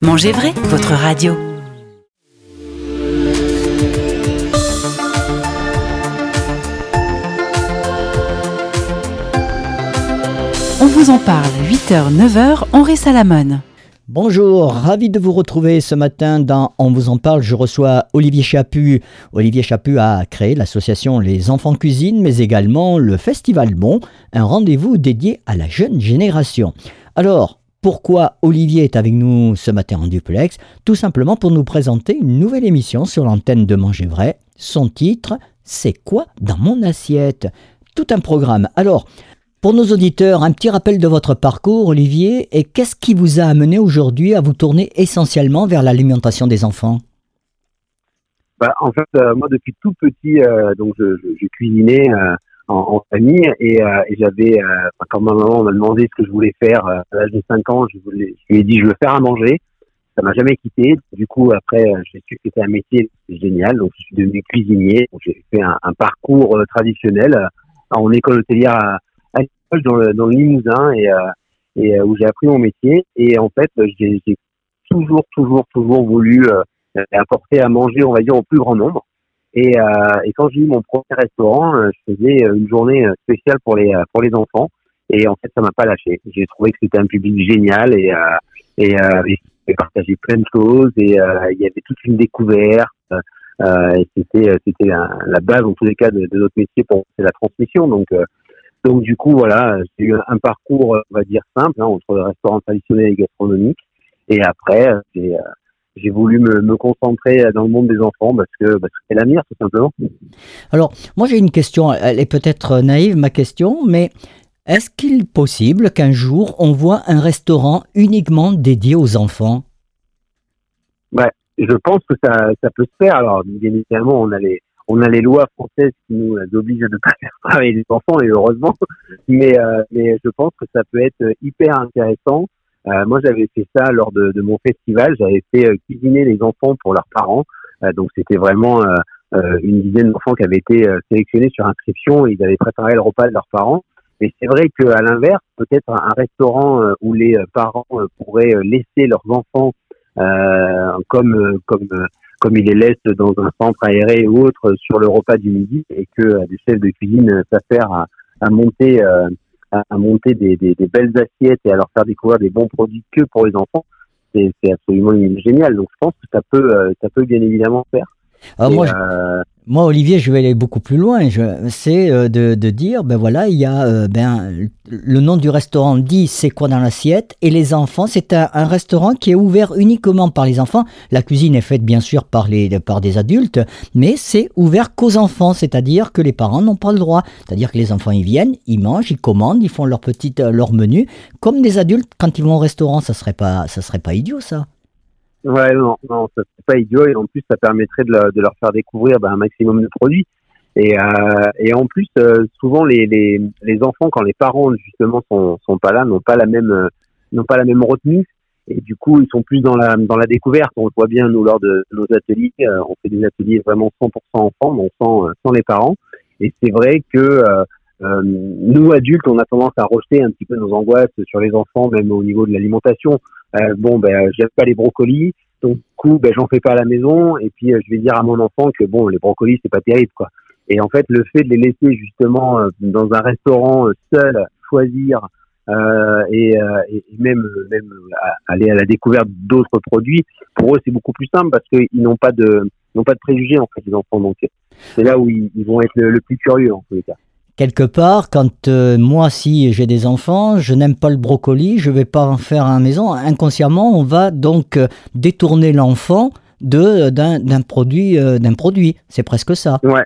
Mangez vrai, votre radio. On vous en parle, 8h, 9h, Henri Salamone. Bonjour, ravi de vous retrouver ce matin dans On vous en parle. Je reçois Olivier Chaput. Olivier Chaput a créé l'association Les Enfants Cuisine, mais également le Festival Bon, un rendez-vous dédié à la jeune génération. Alors, pourquoi Olivier est avec nous ce matin en duplex Tout simplement pour nous présenter une nouvelle émission sur l'antenne de Manger Vrai. Son titre, C'est quoi dans mon assiette Tout un programme. Alors, pour nos auditeurs, un petit rappel de votre parcours, Olivier, et qu'est-ce qui vous a amené aujourd'hui à vous tourner essentiellement vers l'alimentation des enfants bah, En fait, euh, moi, depuis tout petit, euh, je cuisinais euh, en, en, famille et, euh, et j'avais, euh, quand ma maman m'a demandé ce que je voulais faire à l'âge de 5 ans, je, voulais, je lui ai dit je veux faire à manger. Ça m'a jamais quitté. Du coup, après, j'ai su que c'était un métier génial, donc je suis devenu cuisinier. J'ai fait un, un parcours traditionnel en école hôtelière à dans le, dans le Limousin et, euh, et où j'ai appris mon métier. Et en fait, j'ai toujours, toujours, toujours voulu euh, apporter à manger, on va dire, au plus grand nombre. Et, euh, et quand j'ai eu mon premier restaurant, je faisais une journée spéciale pour les pour les enfants. Et en fait, ça m'a pas lâché. J'ai trouvé que c'était un public génial et et, et partagé plein de choses. Et il y avait toute une découverte. et c'était c'était la, base en tous les cas de, de notre métier pour c'est la transmission. Donc donc du coup, voilà, j'ai eu un parcours, on va dire, simple, hein, entre restaurant traditionnel et gastronomique. Et après, j'ai, euh, j'ai voulu me, me, concentrer dans le monde des enfants parce que, que c'est l'avenir, tout simplement. Alors, moi j'ai une question, elle est peut-être naïve, ma question, mais est-ce qu'il est possible qu'un jour on voit un restaurant uniquement dédié aux enfants? Ouais, je pense que ça, ça peut se faire. Alors, bien évidemment, on a les, on a les lois françaises qui nous obligent de ne pas faire travailler les enfants, et heureusement. Mais, euh, mais je pense que ça peut être hyper intéressant. Euh, moi, j'avais fait ça lors de, de mon festival. J'avais fait euh, cuisiner les enfants pour leurs parents. Euh, donc, c'était vraiment une dizaine d'enfants qui avaient été sélectionnés sur inscription. Et ils avaient préparé le repas de leurs parents. Et c'est vrai qu'à l'inverse, peut-être un restaurant où les parents pourraient laisser leurs enfants comme comme comme il les laisse dans un centre aéré ou autre sur le repas du midi et que des chefs de cuisine s'affairent à, à, monter euh, à, monter des, des, des, belles assiettes et à leur faire découvrir des bons produits que pour les enfants, c'est absolument génial. Donc je pense que ça peut euh, ça peut bien évidemment faire. Alors moi, euh, moi, Olivier, je vais aller beaucoup plus loin. C'est euh, de, de, dire, ben voilà, il y a euh, ben, le nom du restaurant dit c'est quoi dans l'assiette, et les enfants, c'est un, un, restaurant qui est ouvert uniquement par les enfants. La cuisine est faite bien sûr par, les, par des adultes, mais c'est ouvert qu'aux enfants, c'est-à-dire que les parents n'ont pas le droit. C'est-à-dire que les enfants, ils viennent, ils mangent, ils commandent, ils font leur petite leur menu, comme des adultes quand ils vont au restaurant. Ça serait pas, ça serait pas idiot, ça. Ouais, non, non, c'est pas idiot et en plus ça permettrait de, leur faire découvrir ben, un maximum de produits. Et, euh, en plus, euh, souvent les, enfants, quand les parents justement sont, sont pas là, n'ont pas la même euh, n'ont pas la même retenue et du coup ils sont plus dans la dans la découverte. On le voit bien nous lors de, nos ateliers, on fait des ateliers vraiment 100% enfants, donc sans sans les parents. Et c'est vrai que nous adultes, on a tendance à rejeter un petit peu nos angoisses sur les enfants, même au niveau de l'alimentation. Euh, bon, ben, j'aime pas les brocolis, donc du coup, ben, j'en fais pas à la maison, et puis euh, je vais dire à mon enfant que bon, les brocolis c'est pas terrible, quoi. Et en fait, le fait de les laisser justement euh, dans un restaurant seul, choisir euh, et, et, même même aller à la découverte d'autres produits, pour eux c'est beaucoup plus simple parce qu'ils n'ont pas de n'ont pas de préjugés en fait les enfants. Donc c'est là où ils, vont être le, plus curieux en tous les cas quelque part, quand euh, moi, si j'ai des enfants, je n'aime pas le brocoli, je vais pas en faire à la maison. Inconsciemment, on va donc euh, détourner l'enfant de d'un produit euh, d'un produit. C'est presque ça. Ouais,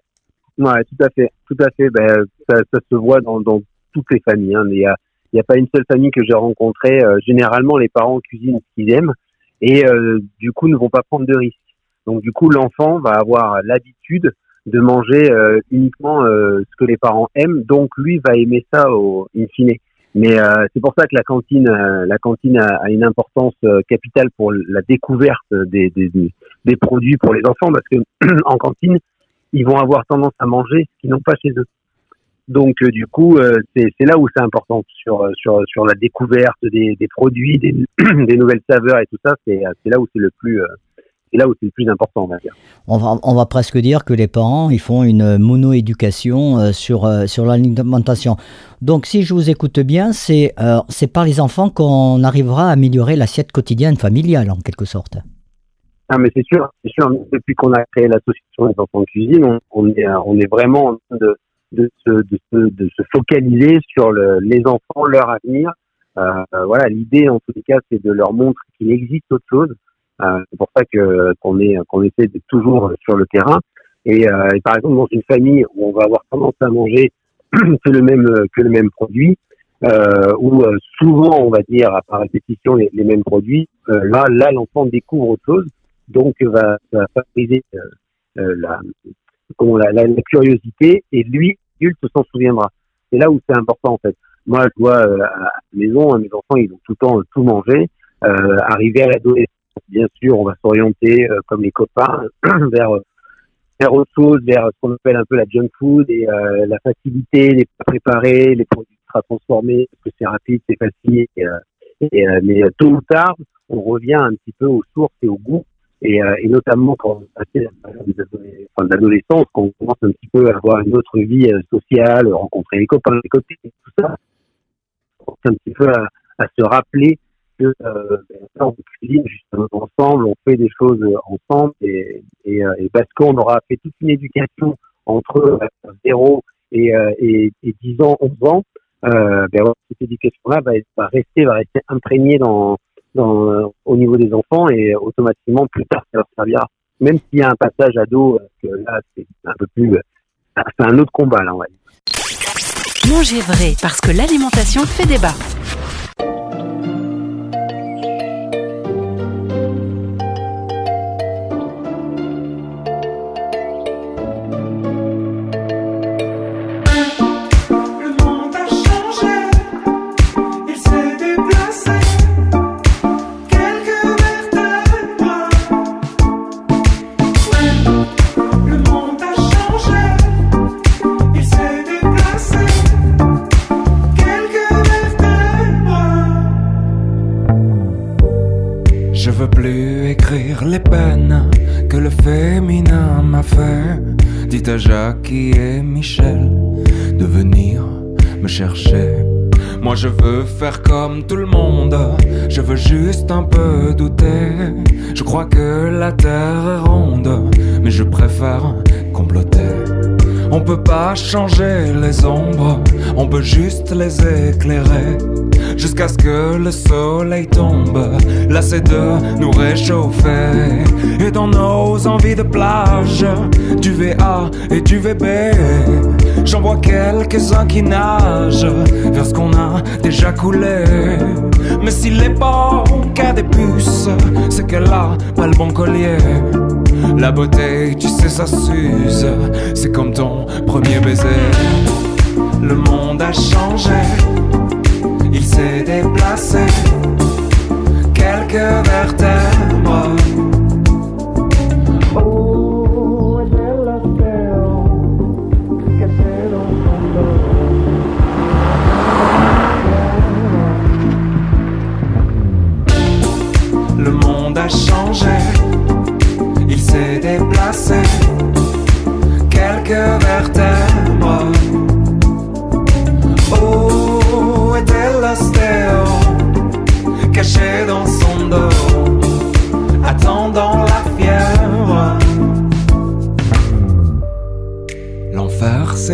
ouais, tout à fait, tout à fait. Ben, ça, ça se voit dans, dans toutes les familles. Hein. Il y a n'y a pas une seule famille que j'ai rencontrée. généralement, les parents cuisinent ce qu'ils aiment et du coup ne vont pas prendre de risques. Donc du coup, l'enfant va avoir l'habitude de manger euh, uniquement euh, ce que les parents aiment. Donc lui va aimer ça au in fine. Mais euh, c'est pour ça que la cantine, euh, la cantine a, a une importance euh, capitale pour la découverte des, des, des, produits pour les enfants, parce que en cantine, ils vont avoir tendance à manger ce qu'ils n'ont pas chez eux. Donc du coup, c'est là où c'est important sur sur sur la découverte des, des produits, des, nouvelles saveurs et tout ça. C'est là où c'est le plus c'est là où c'est le plus important, on va dire. On va, on va presque dire que les parents, ils font une mono-éducation sur, sur l'alimentation. Donc, si je vous écoute bien, c'est c'est par les enfants qu'on arrivera à améliorer l'assiette quotidienne familiale, en quelque sorte. Ah, mais c'est sûr, c'est sûr. Depuis qu'on a créé l'association des enfants de cuisine, on, est, on est vraiment en train de, de, se, de, de se focaliser sur le, les enfants, leur avenir. Euh, voilà, l'idée en tous les cas, c'est de leur montrer qu'il existe autre chose. Euh, c'est pour ça que qu'on est qu'on essaie d'être toujours sur le terrain. Et, euh, par exemple, dans une famille où on va avoir tendance à manger que le même que le même produit, euh, où euh, souvent on va dire par répétition les, mêmes produits, euh, là là l'enfant découvre autre chose donc va, va favoriser euh, euh, la, comment, la, curiosité et lui, l'adulte s'en souviendra. C'est là où c'est important en fait. Moi, je vois euh, à la maison, mes enfants, ils ont tout le temps tout mangé. Euh, arriver à l'adolescence, bien sûr, on va s'orienter comme les copains vers vers autre chose, vers ce qu'on appelle un peu la junk food et euh, la facilité, les préparer, les produits ultra transformés, parce que c'est rapide, c'est facile. Mais tôt ou tard, on revient un petit peu aux sources et au goût et, euh, notamment quand on passe enfin, l'adolescence, quand on commence un petit peu à avoir une autre vie euh, sociale, rencontrer les copains, les copines, tout ça, on un petit peu à se rappeler que euh, ben, on cuisine justement ensemble, on fait des choses ensemble, et, et, euh, et parce qu'on aura fait toute une éducation entre 0 et, et, et 10 ans, 11 ans, euh, ben, cette éducation-là va, va rester, va rester imprégnée dans euh, au niveau des enfants et automatiquement plus tard ça leur servira. Même s'il y a un passage euh, que là c'est un peu plus, euh, c'est un autre combat là dire. Manger vrai parce que l'alimentation fait débat. Dites à Jackie et Michel de venir me chercher. Moi je veux faire comme tout le monde, je veux juste un peu douter. Je crois que la terre est ronde, mais je préfère comploter. On peut pas changer les ombres, on peut juste les éclairer jusqu'à ce que le soleil tombe. C'est de nous réchauffer et dans nos envies de plage, du VA et du VB. J'en vois quelques-uns qui nagent vers ce qu'on a déjà coulé. Mais est pas qu'à des puces, c'est qu'elle a pas le bon collier. La beauté, tu sais, ça s'use. C'est comme ton premier baiser. Le monde a changé il s'est déplacé quelques vertèbres.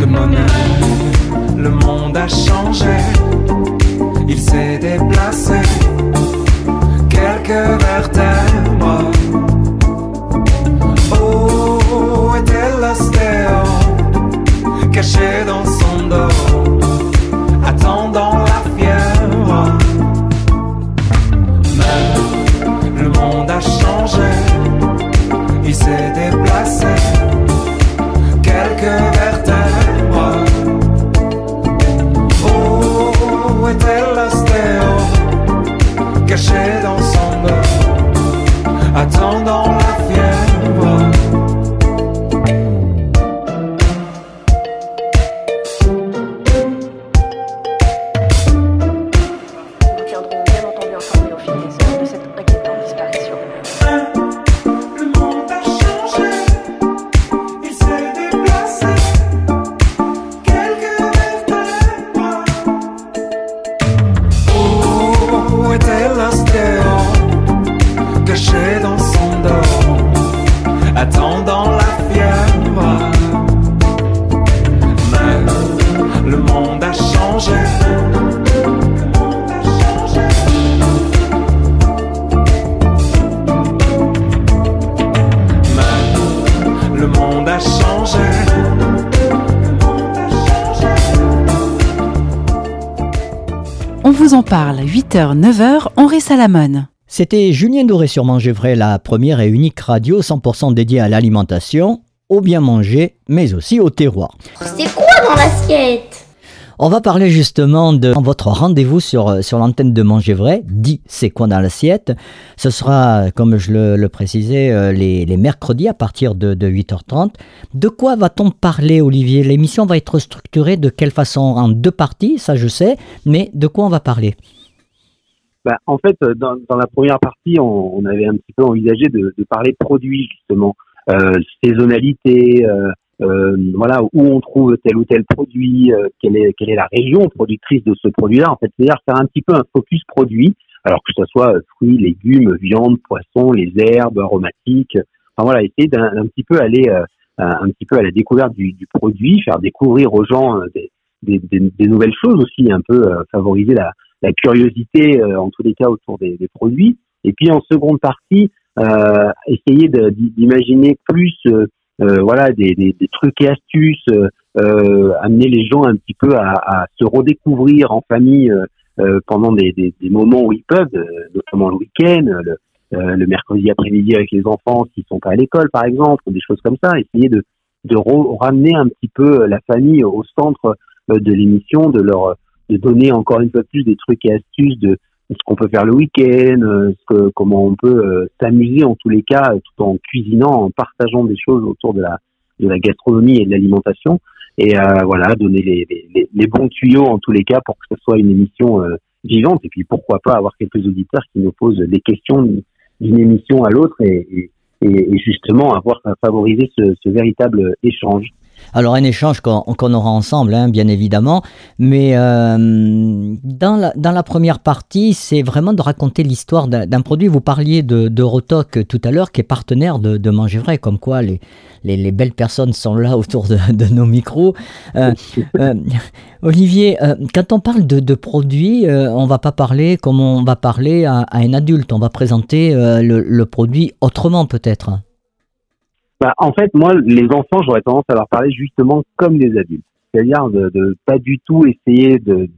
Le monde a changé, a changé. On vous en parle, 8h, 9h, Henri Salamone. C'était Julien Doré sur Manger Vrai, la première et unique radio 100% dédiée à l'alimentation, au bien manger, mais aussi au terroir. C'est quoi dans l'assiette? On va parler justement de votre rendez-vous sur, sur l'antenne de Manger Vrai, dit C'est quoi dans l'assiette? Ce sera, comme je le, précisais, euh, les, mercredis à partir de, de 8h30. De quoi va-t-on parler, Olivier? L'émission va être structurée de quelle façon? En deux parties, ça je sais, mais de quoi on va parler? Bah, en fait, euh, dans, la première partie, on, avait un petit peu envisagé de, de parler produits justement, euh, saisonnalité, euh, euh, voilà où on trouve tel ou tel produit, euh, quelle est quelle est la région productrice de ce produit-là. En fait, c'est-à-dire faire un petit peu un focus produit, alors que ce soit euh, fruits, légumes, viande, poisson, les herbes aromatiques. Enfin voilà, essayer d'un un petit peu aller euh, un petit peu à la découverte du, du produit, faire découvrir aux gens euh, des, des, des- nouvelles choses aussi, un peu euh, favoriser la, la curiosité euh, en tous les cas autour des, des produits. Et puis en seconde partie, euh, essayer d'imaginer plus euh, euh, voilà des, des, des trucs et astuces, euh, euh, amener les gens un petit peu à, à se redécouvrir en famille euh, euh, pendant des, des, moments où ils peuvent, euh, notamment le week-end, le, euh, le mercredi après-midi avec les enfants s'ils sont pas à l'école par exemple, ou des choses comme ça. Essayer de, de ramener un petit peu la famille au centre euh, de l'émission, de leur de donner encore une fois plus des trucs et astuces de ce qu'on peut faire le week-end, euh, comment on peut euh, s'amuser en tous les cas, euh, tout en cuisinant, en partageant des choses autour de la de la gastronomie et de l'alimentation. Et euh, voilà, donner les, les, les- bons tuyaux en tous les cas pour que ce soit une émission euh, vivante. Et puis pourquoi pas avoir quelques auditeurs qui nous posent des questions d'une émission à l'autre et, et, et- justement avoir favorisé ce, ce véritable échange. Alors un échange qu'on aura ensemble, hein, bien évidemment, mais euh, dans, la, première partie, c'est vraiment de raconter l'histoire d'un produit. Vous parliez de, de tout à l'heure, qui est partenaire de, Manger Vrai, comme quoi les, les, les belles personnes sont là autour de, nos micros. Euh, euh, Olivier, quand on parle de, produits, on va pas parler comme on va parler à, un adulte, on va présenter le produit autrement peut-être. Bah, en fait, moi, les enfants, j'aurais tendance à leur parler justement comme des adultes. C'est-à-dire de, de pas du tout essayer de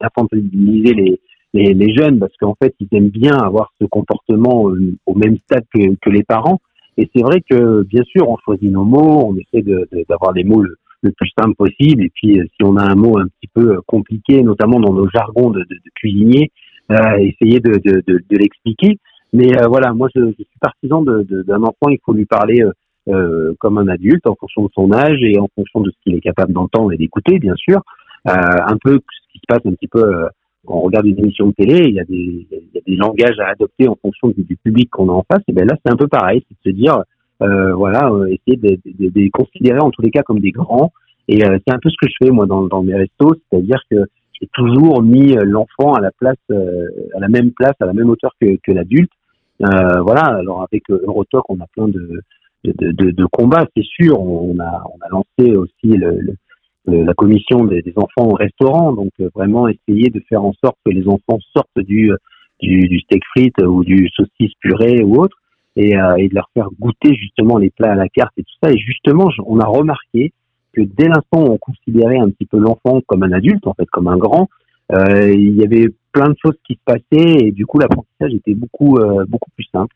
d'infantiliser les, les, les jeunes parce qu'en fait, ils aiment bien avoir ce comportement euh, au même stade que, que les parents. Et c'est vrai que, bien sûr, on choisit nos mots, on essaie de- de- d'avoir les mots le, plus simple possible. Et puis, euh, si on a un mot un petit peu euh, compliqué, notamment dans nos jargons de, de, de cuisinier, euh, essayer de, de, de, de l'expliquer. Mais euh, voilà, moi, je, je suis partisan de- de- d'un enfant, il faut lui parler euh, euh, comme un adulte en fonction de son âge et en fonction de ce qu'il est capable d'entendre et d'écouter, bien sûr. Euh, un peu ce qui se passe un petit peu euh, quand on regarde une émission de télé, il y a des, il y a des langages à adopter en fonction du, du public qu'on a en face. Et ben là, c'est un peu pareil, c'est de se dire, euh, voilà, essayer de, de- de- de les considérer en tous les cas comme des grands. Et c'est un peu ce que je fais moi dans, dans mes restos, c'est-à-dire que j'ai toujours mis l'enfant à la place, à la même place, à la même hauteur que, que l'adulte. Euh, voilà. Alors avec Eurotalk, on a plein de de, de, de, combats, c'est sûr. On a on a lancé aussi le, le- la commission des, des enfants au restaurant, donc euh, vraiment essayer de faire en sorte que les enfants sortent du du, du steak frites ou du saucisse purée ou autre, et, euh, et de leur faire goûter justement les plats à la carte et tout ça. Et justement, on a remarqué que dès l'instant où on considérait un petit peu l'enfant comme un adulte, en fait, comme un grand, euh, il y avait plein de choses qui se passaient et du coup l'apprentissage était beaucoup euh, beaucoup plus simple.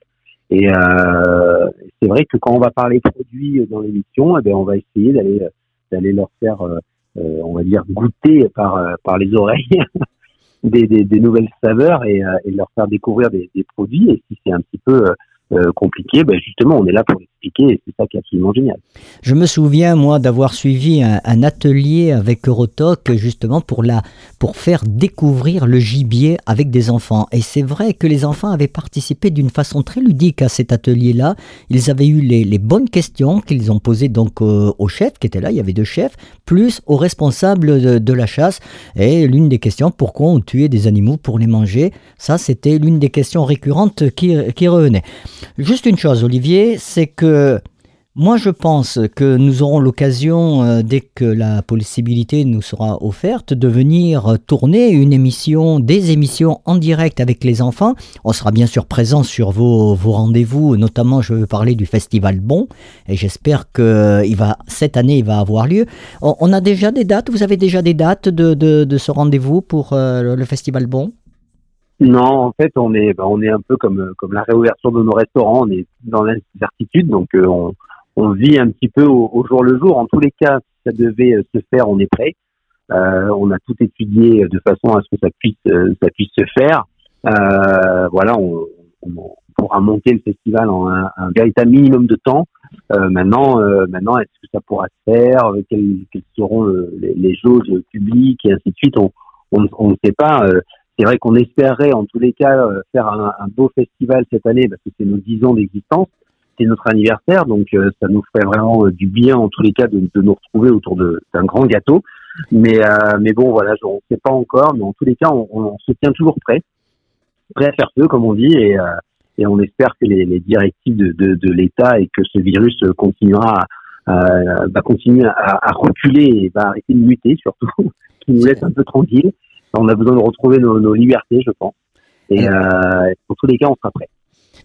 Et euh, c'est vrai que quand on va parler produits dans l'émission, eh ben, on va essayer d'aller d'aller leur faire, euh, euh, on va dire, goûter par euh, par les oreilles des, des, des nouvelles saveurs et, euh, et leur faire découvrir des, des produits. Et si c'est un petit peu euh, euh, compliqué, ben justement, on est là pour c'est ça qui est absolument génial. Je me souviens, moi, d'avoir suivi un, atelier avec Eurotoc, justement, pour, la, pour faire découvrir le gibier avec des enfants. Et c'est vrai que les enfants avaient participé d'une façon très ludique à cet atelier-là. Ils avaient eu les, les bonnes questions qu'ils ont posées donc euh, au chef, qui était là, il y avait deux chefs, plus aux responsables de, de la chasse. Et l'une des questions, pourquoi on tuait des animaux pour les manger? Ça, c'était l'une des questions récurrentes qui, qui revenait. Juste une chose, Olivier, c'est que Moi, je pense que nous aurons l'occasion, euh, dès que la possibilité nous sera offerte, de venir tourner une émission, des émissions en direct avec les enfants. On sera bien sûr présent sur vos, rendez-vous, notamment je veux parler du Festival Bon, et j'espère que va, cette année, il va avoir lieu. On, a déjà des dates, vous avez déjà des dates de ce rendez-vous pour euh, le Festival Bon? Non, en fait, on est, bah, on est un peu comme, comme la réouverture de nos restaurants, on est dans l'incertitude, donc euh, on, on vit un petit peu au, au, jour le jour. En tous les cas, si ça devait euh, se faire, on est prêt. Euh, on a tout étudié de façon à ce que ça puisse, euh, ça puisse se faire. Euh, voilà, on, on, pourra monter le festival en un, un véritable minimum de temps. Euh, maintenant, maintenant, est-ce que ça pourra se faire? Quelles, quelles, seront les, les jauges publiques et ainsi de suite? On, on, ne sait pas. C'est vrai qu'on espérait, en tous les cas, faire un, un beau festival cette année parce que c'est nos dix ans d'existence c'est notre anniversaire, donc euh, ça nous ferait vraiment euh, du bien en tous les cas de, de nous retrouver autour d'un grand gâteau. Mais euh, mais bon voilà, on ne sait pas encore, mais en tous les cas, on, on, se tient toujours prêt, prêt à faire feu comme on dit, et, et on espère que les, les directives de, de, de l'État et que ce virus continuera va continuer à, à, reculer et va arrêter de muter surtout, qui nous laisse un peu tranquille. On a besoin de retrouver nos, nos libertés, je pense. Et euh, en tous les cas, on sera prêt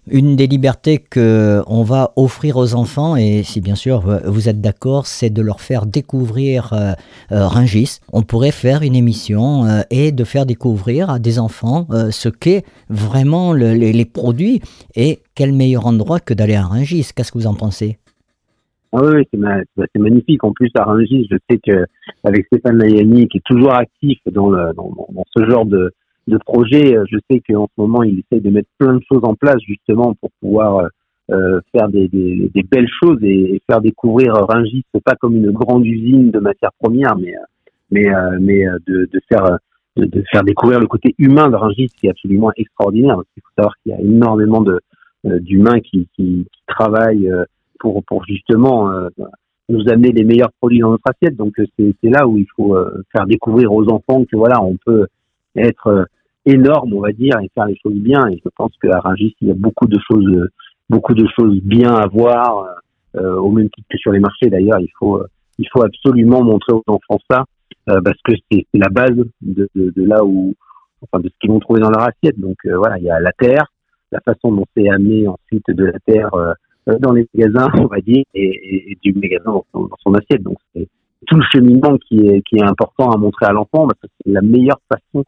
une des libertés que on va offrir aux enfants, et si bien sûr vous êtes d'accord, c'est de leur faire découvrir euh, euh, Ringis. On pourrait faire une émission euh, et de faire découvrir à des enfants euh, ce qu'est vraiment le, les, les, produits et quel meilleur endroit que d'aller à Ringis. Qu'est-ce que vous en pensez? Ah oui, c'est ma, magnifique. En plus, à Rungis, je sais que avec Stéphane Layani, qui est toujours actif dans, ce genre de, de projet. Euh, je sais qu'en ce moment, il essaye de mettre plein de choses en place justement pour pouvoir euh, euh faire des, belles choses et, faire découvrir Ringis, pas comme une grande usine de matières premières, mais de, faire découvrir le côté humain de Ringis qui est absolument extraordinaire. Il faut savoir qu'il y a énormément d'humains qui, travaillent pour pour justement nous amener les meilleurs produits dans notre assiette. Donc c'est là où il faut faire découvrir aux enfants que voilà, on peut être euh, énorme, on va dire, et faire les choses bien. Et je pense qu'à Rungis, il y a beaucoup de choses, beaucoup de choses bien à voir, euh, au même titre que sur les marchés. D'ailleurs, il faut, euh, il faut absolument montrer aux enfants ça, euh, parce que c'est la base de, de, de, là où, enfin, de ce qu'ils vont trouver dans leur assiette. Donc euh, voilà, il y a la terre, la façon dont c'est amené ensuite de la terre dans les magasins, on va dire, et, et, du magasin dans son, assiette. Donc c'est tout le cheminement qui est, qui est important à montrer à l'enfant, parce que c'est la meilleure façon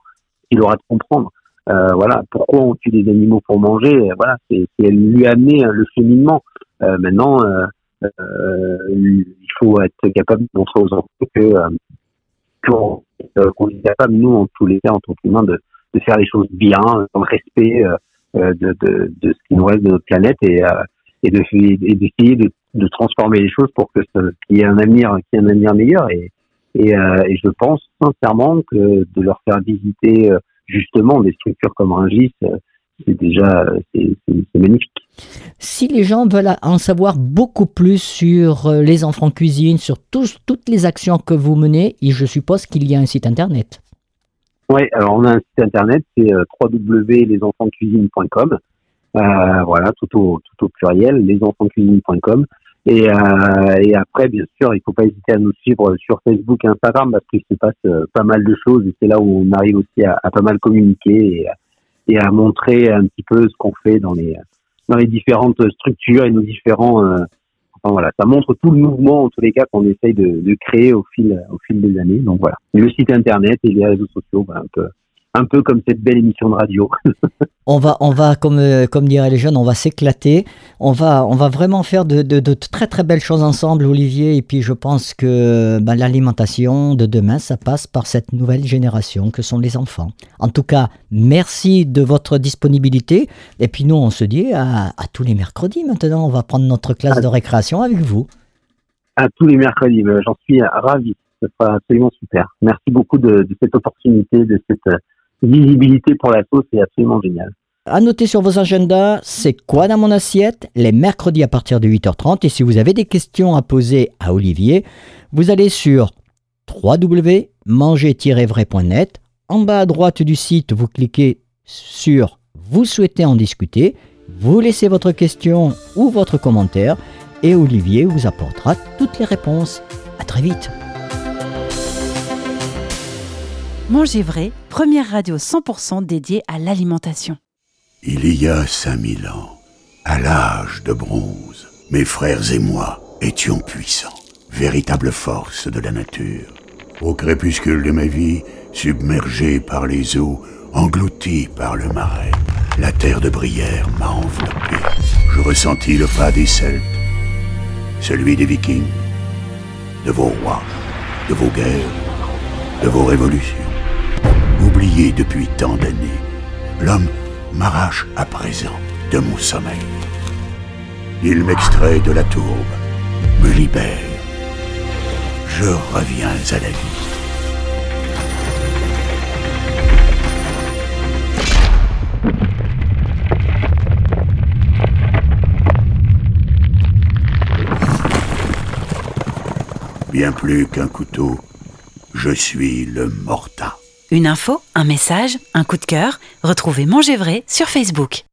il aura de comprendre. Euh, voilà, pourquoi on tue des animaux pour manger Voilà, c'est lui amener le cheminement. Euh, maintenant, euh, euh, il faut être capable de montrer aux enfants que euh, qu'on qu est capable, nous, en tous les cas, en tant qu'humains, de, de faire les choses bien, dans le respect de, de, de ce qui nous reste de notre planète et, et d'essayer de, de, transformer les choses pour que qu'il y ait un avenir, qu'il y ait un avenir meilleur. Et, et, euh, et, je pense sincèrement que de leur faire visiter euh, justement des structures comme Rungis, euh, c'est déjà c'est magnifique. Si les gens veulent en savoir beaucoup plus sur les enfants cuisine, sur tous, toutes les actions que vous menez, et je suppose qu'il y a un site internet. Oui, alors on a un site internet, c'est www.lesenfantscuisine.com. Euh, voilà, tout au, tout au pluriel, lesenfantscuisine.com. Et, euh, et après, bien sûr, il faut pas hésiter à nous suivre sur Facebook et Instagram parce qu'il se passe euh, pas mal de choses et c'est là où on arrive aussi à, à pas mal communiquer et, et, à montrer un petit peu ce qu'on fait dans les dans les différentes structures et nos différents. Euh, enfin voilà, ça montre tout le mouvement en tous les cas qu'on essaye de, de, créer au fil au fil des années. Donc voilà, le site internet et les réseaux sociaux, voilà, un peu un peu comme cette belle émission de radio. on va, on va comme, euh, comme diraient les jeunes, on va s'éclater. On va, on va vraiment faire de, de, de, très très belles choses ensemble, Olivier. Et puis je pense que ben, l'alimentation de demain, ça passe par cette nouvelle génération que sont les enfants. En tout cas, merci de votre disponibilité. Et puis nous, on se dit à, à tous les mercredis maintenant. On va prendre notre classe de récréation avec vous. À tous les mercredis, j'en suis ravi. Ce sera absolument super. Merci beaucoup de, de cette opportunité, de cette visibilité pour la sauce est absolument génial. À noter sur vos agendas, c'est quoi dans mon assiette? Les mercredis à partir de 8h30. Et si vous avez des questions à poser à Olivier, vous allez sur www.manger-vrai.net. En bas à droite du site, vous cliquez sur Vous souhaitez en discuter. Vous laissez votre question ou votre commentaire et Olivier vous apportera toutes les réponses. À très vite. Manger vrai, première radio 100% dédiée à l'alimentation. Il y a 5000 ans, à l'âge de bronze, mes frères et moi étions puissants, véritable force de la nature. Au crépuscule de ma vie, submergé par les eaux, englouti par le marais, la terre de Brière m'a enveloppé. Je ressentis le pas des Celtes, celui des Vikings, de vos rois, de vos guerres, de vos révolutions. Oublié depuis tant d'années, l'homme m'arrache à présent de mon sommeil. Il m'extrait de la tourbe, me libère. Je reviens à la vie. Bien plus qu'un couteau, je suis le morta. Une info, un message, un coup de cœur, retrouvez Manger vrai sur Facebook.